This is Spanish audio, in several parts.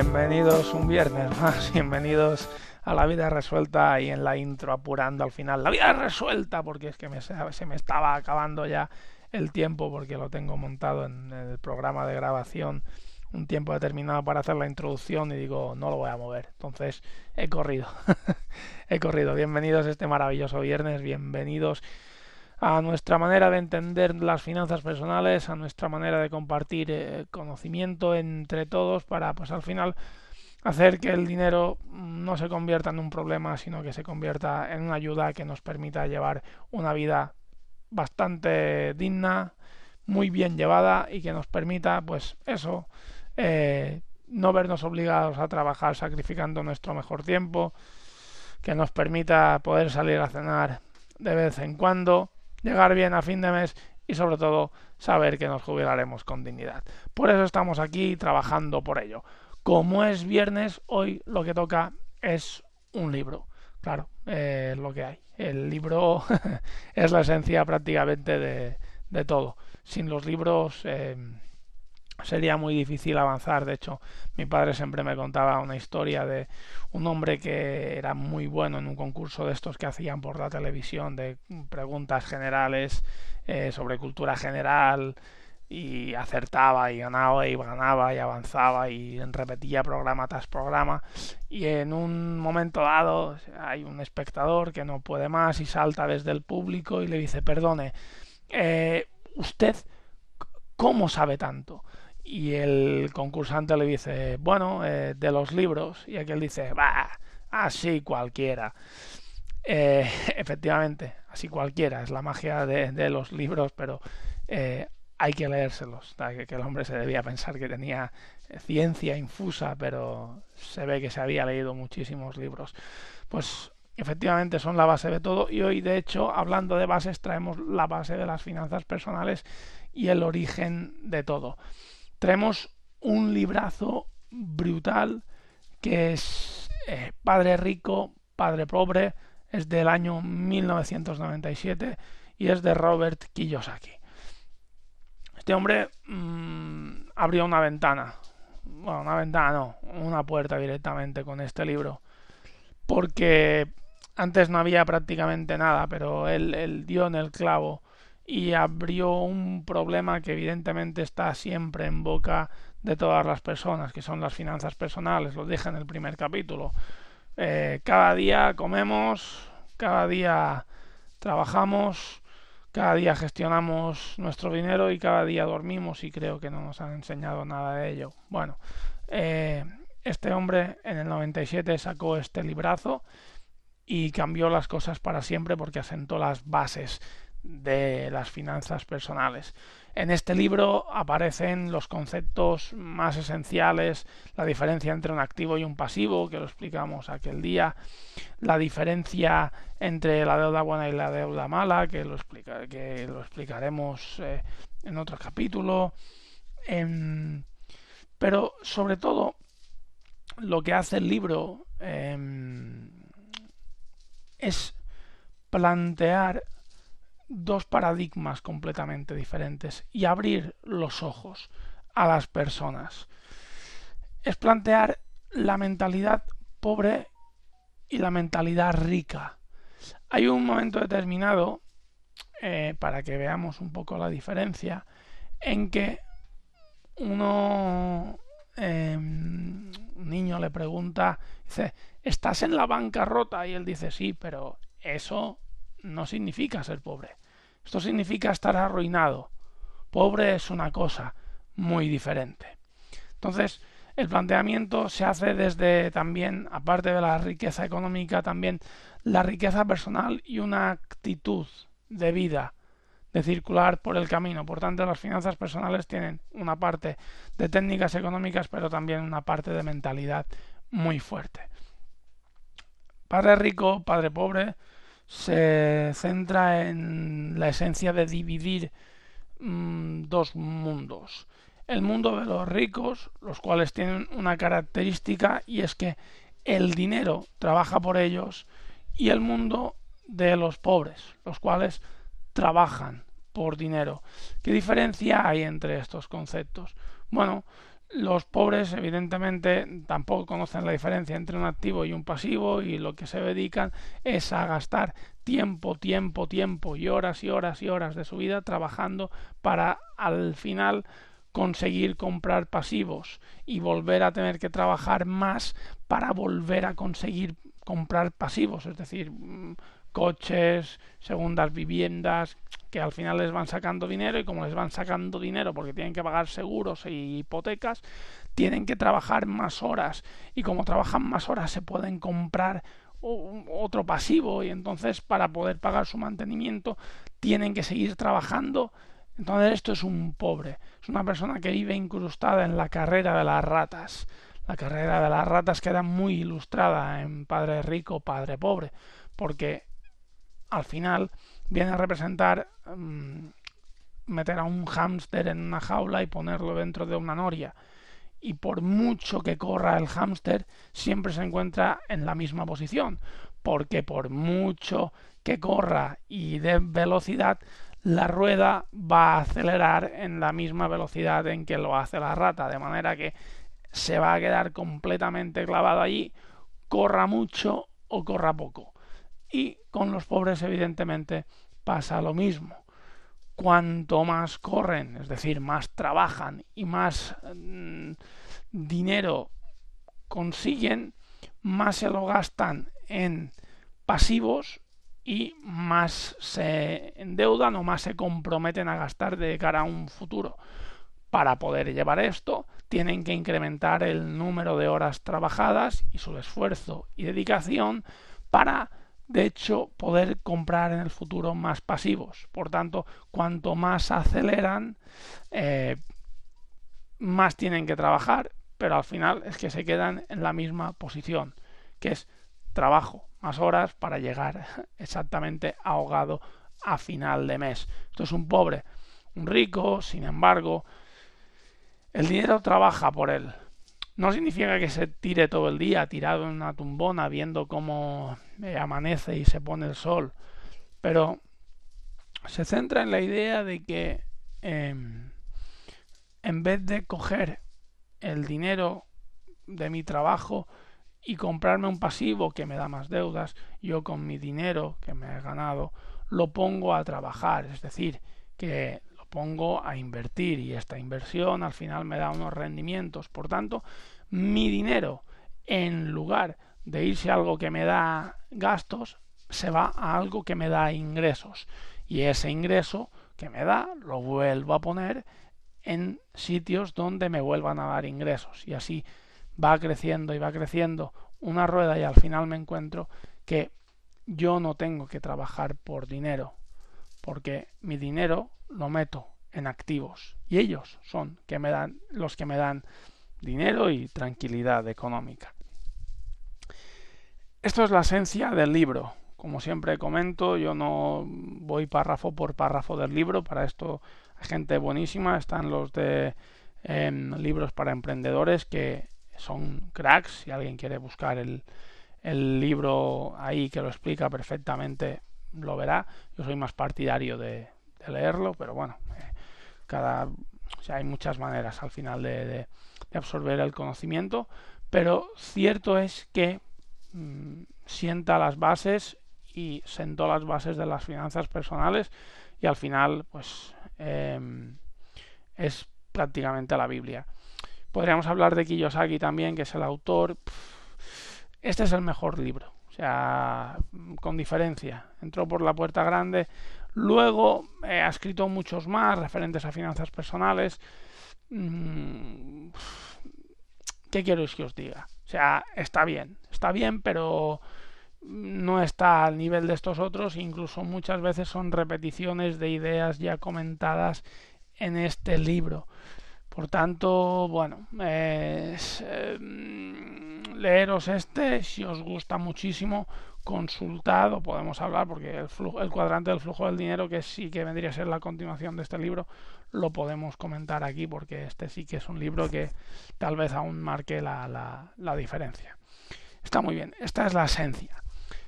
Bienvenidos un viernes más, bienvenidos a la vida resuelta y en la intro apurando al final. La vida resuelta, porque es que me, se me estaba acabando ya el tiempo porque lo tengo montado en el programa de grabación un tiempo determinado para hacer la introducción y digo, no lo voy a mover. Entonces he corrido. he corrido. Bienvenidos este maravilloso viernes, bienvenidos a nuestra manera de entender las finanzas personales, a nuestra manera de compartir eh, conocimiento entre todos para pues al final hacer que el dinero no se convierta en un problema, sino que se convierta en una ayuda que nos permita llevar una vida bastante digna, muy bien llevada y que nos permita pues eso eh, no vernos obligados a trabajar sacrificando nuestro mejor tiempo, que nos permita poder salir a cenar de vez en cuando, llegar bien a fin de mes y sobre todo saber que nos jubilaremos con dignidad. Por eso estamos aquí trabajando por ello. Como es viernes, hoy lo que toca es un libro. Claro, es lo que hay. El libro es la esencia prácticamente de, de todo. Sin los libros eh, sería muy difícil avanzar. De hecho, mi padre siempre me contaba una historia de un hombre que era muy bueno en un concurso de estos que hacían por la televisión de preguntas generales eh, sobre cultura general y acertaba y ganaba y ganaba y avanzaba y repetía programa tras programa y en un momento dado hay un espectador que no puede más y salta desde el público y le dice perdone eh, usted cómo sabe tanto y el concursante le dice, bueno, eh, de los libros, y aquel dice, va, así cualquiera. Eh, efectivamente, así cualquiera, es la magia de, de los libros, pero eh, hay que leérselos. Que, que el hombre se debía pensar que tenía ciencia infusa, pero se ve que se había leído muchísimos libros. Pues efectivamente son la base de todo y hoy de hecho hablando de bases traemos la base de las finanzas personales y el origen de todo traemos un librazo brutal que es eh, Padre Rico, Padre Pobre, es del año 1997 y es de Robert Kiyosaki. Este hombre mmm, abrió una ventana, bueno, una ventana no, una puerta directamente con este libro, porque antes no había prácticamente nada, pero él dio en el clavo y abrió un problema que evidentemente está siempre en boca de todas las personas, que son las finanzas personales, lo dije en el primer capítulo. Eh, cada día comemos, cada día trabajamos, cada día gestionamos nuestro dinero y cada día dormimos y creo que no nos han enseñado nada de ello. Bueno, eh, este hombre en el 97 sacó este librazo y cambió las cosas para siempre porque asentó las bases de las finanzas personales. En este libro aparecen los conceptos más esenciales, la diferencia entre un activo y un pasivo, que lo explicamos aquel día, la diferencia entre la deuda buena y la deuda mala, que lo, que lo explicaremos eh, en otro capítulo. Eh, pero sobre todo, lo que hace el libro eh, es plantear dos paradigmas completamente diferentes y abrir los ojos a las personas. Es plantear la mentalidad pobre y la mentalidad rica. Hay un momento determinado, eh, para que veamos un poco la diferencia, en que uno, eh, un niño le pregunta, dice, estás en la bancarrota y él dice, sí, pero eso no significa ser pobre. Esto significa estar arruinado. Pobre es una cosa muy diferente. Entonces, el planteamiento se hace desde también, aparte de la riqueza económica, también la riqueza personal y una actitud de vida de circular por el camino. Por tanto, las finanzas personales tienen una parte de técnicas económicas, pero también una parte de mentalidad muy fuerte. Padre rico, padre pobre, se centra en la esencia de dividir mm, dos mundos. El mundo de los ricos, los cuales tienen una característica y es que el dinero trabaja por ellos, y el mundo de los pobres, los cuales trabajan por dinero. ¿Qué diferencia hay entre estos conceptos? Bueno, los pobres evidentemente tampoco conocen la diferencia entre un activo y un pasivo y lo que se dedican es a gastar tiempo, tiempo, tiempo y horas y horas y horas de su vida trabajando para al final conseguir comprar pasivos y volver a tener que trabajar más para volver a conseguir comprar pasivos, es decir, mm, coches, segundas viviendas, que al final les van sacando dinero y como les van sacando dinero porque tienen que pagar seguros e hipotecas, tienen que trabajar más horas y como trabajan más horas se pueden comprar otro pasivo y entonces para poder pagar su mantenimiento tienen que seguir trabajando. Entonces esto es un pobre, es una persona que vive incrustada en la carrera de las ratas. La carrera de las ratas queda muy ilustrada en Padre Rico, Padre Pobre, porque al final viene a representar mm, meter a un hámster en una jaula y ponerlo dentro de una noria. Y por mucho que corra el hámster, siempre se encuentra en la misma posición, porque por mucho que corra y dé velocidad, la rueda va a acelerar en la misma velocidad en que lo hace la rata, de manera que se va a quedar completamente clavado allí, corra mucho o corra poco. Y con los pobres, evidentemente, pasa lo mismo. Cuanto más corren, es decir, más trabajan y más mm, dinero consiguen, más se lo gastan en pasivos y más se endeudan o más se comprometen a gastar de cara a un futuro. Para poder llevar esto, tienen que incrementar el número de horas trabajadas y su esfuerzo y dedicación para de hecho, poder comprar en el futuro más pasivos. Por tanto, cuanto más aceleran, eh, más tienen que trabajar, pero al final es que se quedan en la misma posición, que es trabajo, más horas para llegar exactamente ahogado a final de mes. Esto es un pobre. Un rico, sin embargo, el dinero trabaja por él. No significa que se tire todo el día tirado en una tumbona viendo cómo eh, amanece y se pone el sol, pero se centra en la idea de que em, en vez de coger el dinero de mi trabajo y comprarme un pasivo que me da más deudas, yo con mi dinero que me he ganado lo pongo a trabajar, es decir, que pongo a invertir y esta inversión al final me da unos rendimientos. Por tanto, mi dinero, en lugar de irse a algo que me da gastos, se va a algo que me da ingresos. Y ese ingreso que me da lo vuelvo a poner en sitios donde me vuelvan a dar ingresos. Y así va creciendo y va creciendo una rueda y al final me encuentro que yo no tengo que trabajar por dinero, porque mi dinero lo meto en activos y ellos son que me dan los que me dan dinero y tranquilidad económica. Esto es la esencia del libro. Como siempre comento, yo no voy párrafo por párrafo del libro, para esto hay gente buenísima, están los de em, libros para emprendedores que son cracks, si alguien quiere buscar el, el libro ahí que lo explica perfectamente, lo verá. Yo soy más partidario de, leerlo, pero bueno, eh, cada, hay muchas maneras al final de, absorber el conocimiento, pero cierto es que mm, sienta las bases y sentó las bases de las finanzas personales y al final pues em, es prácticamente la Biblia. Podríamos hablar de Kiyosaki también, que es el autor. este es el mejor libro. Sea, con diferencia. Entró por la puerta grande. Luego eh, ha escrito muchos más referentes a finanzas personales. Mm, ¿Qué quiero que os diga? O sea, está bien, está bien, pero no está al nivel de estos otros, incluso muchas veces son repeticiones de ideas ya comentadas en este libro. Por tanto, bueno, es, em, leeros este, si os gusta muchísimo, consultado, podemos hablar, porque el, cuadrante del flujo del dinero, que sí que vendría a ser la continuación de este libro, lo podemos comentar aquí, porque este sí que es un libro que tal vez aún marque la, la, diferencia. Está muy bien, esta es la esencia.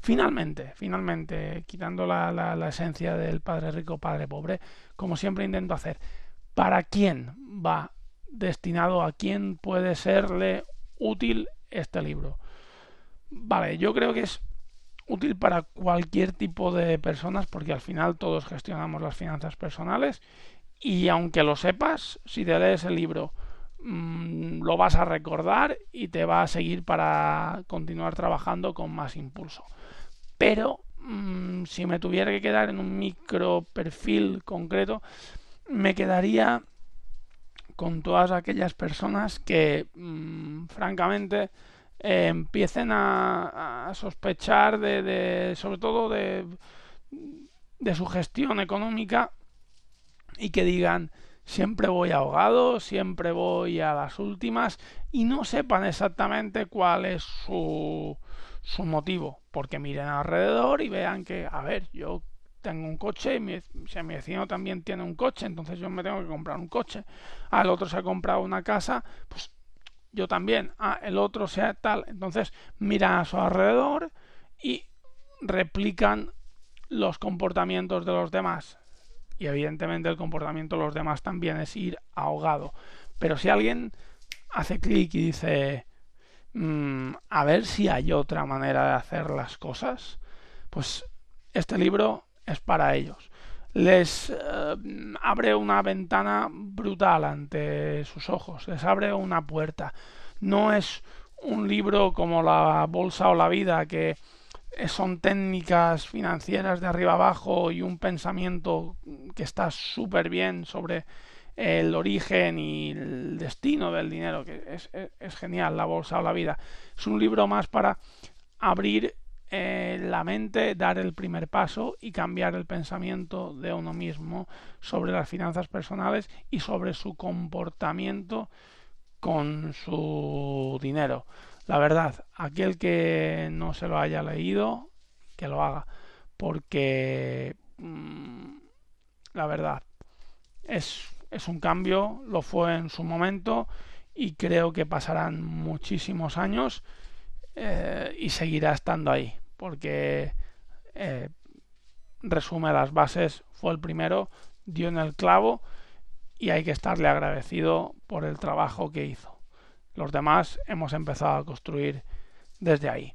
Finalmente, finalmente, quitando la, la, esencia del padre rico, padre pobre, como siempre intento hacer, ¿para quién va destinado, a quién puede serle útil este libro? Vale, yo creo que es útil para cualquier tipo de personas porque al final todos gestionamos las finanzas personales y aunque lo sepas, si te lees el libro mmm, lo vas a recordar y te va a seguir para continuar trabajando con más impulso. Pero mmm, si me tuviera que quedar en un micro perfil concreto, me quedaría con todas aquellas personas que mmm, francamente eh, empiecen a, sospechar de, sobre todo de, de su gestión económica y que digan siempre voy ahogado, siempre voy a las últimas y no sepan exactamente cuál es su, su motivo, porque miren alrededor y vean que, a ver, yo tengo un coche, y mi, si mi vecino también tiene un coche, entonces yo me tengo que comprar un coche. Al otro se ha comprado una casa, pues yo también, ah, el otro sea tal. Entonces miran a su alrededor y replican los comportamientos de los demás. Y evidentemente el comportamiento de los demás también es ir ahogado. Pero si alguien hace clic y dice, mm, a ver si hay otra manera de hacer las cosas, pues este libro es para ellos les eh, abre una ventana brutal ante sus ojos, les abre una puerta. No es un libro como la Bolsa o la Vida, que son técnicas financieras de arriba abajo y un pensamiento que está súper bien sobre el origen y el destino del dinero, que es, es, genial, la bolsa o la vida. Es un libro más para abrir eh, la mente, dar el primer paso y cambiar el pensamiento de uno mismo sobre las finanzas personales y sobre su comportamiento con su dinero. La verdad, aquel que no se lo haya leído, que lo haga, porque mm, la verdad es, es un cambio, lo fue en su momento y creo que pasarán muchísimos años eh, y seguirá estando ahí porque eh, resume las bases, fue el primero, dio en el clavo y hay que estarle agradecido por el trabajo que hizo. Los demás hemos empezado a construir desde ahí.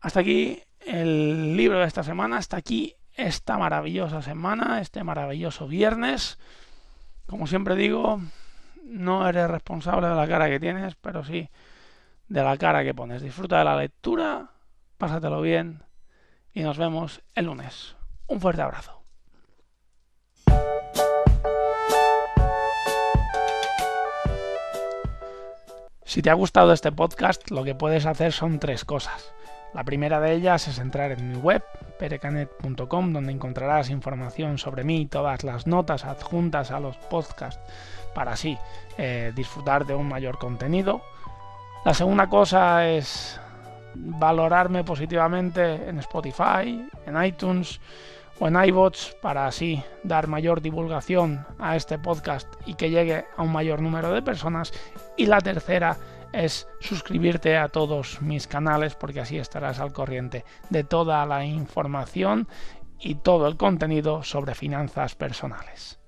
Hasta aquí el libro de esta semana, hasta aquí esta maravillosa semana, este maravilloso viernes. Como siempre digo, no eres responsable de la cara que tienes, pero sí de la cara que pones. Disfruta de la lectura, pásatelo bien y nos vemos el lunes. Un fuerte abrazo. Si te ha gustado este podcast, lo que puedes hacer son tres cosas. La primera de ellas es entrar en mi web, perecanet.com, donde encontrarás información sobre mí y todas las notas adjuntas a los podcasts para así eh, disfrutar de un mayor contenido. La segunda cosa es valorarme positivamente en Spotify, en iTunes o en iBots para así dar mayor divulgación a este podcast y que llegue a un mayor número de personas. Y la tercera es suscribirte a todos mis canales porque así estarás al corriente de toda la información y todo el contenido sobre finanzas personales.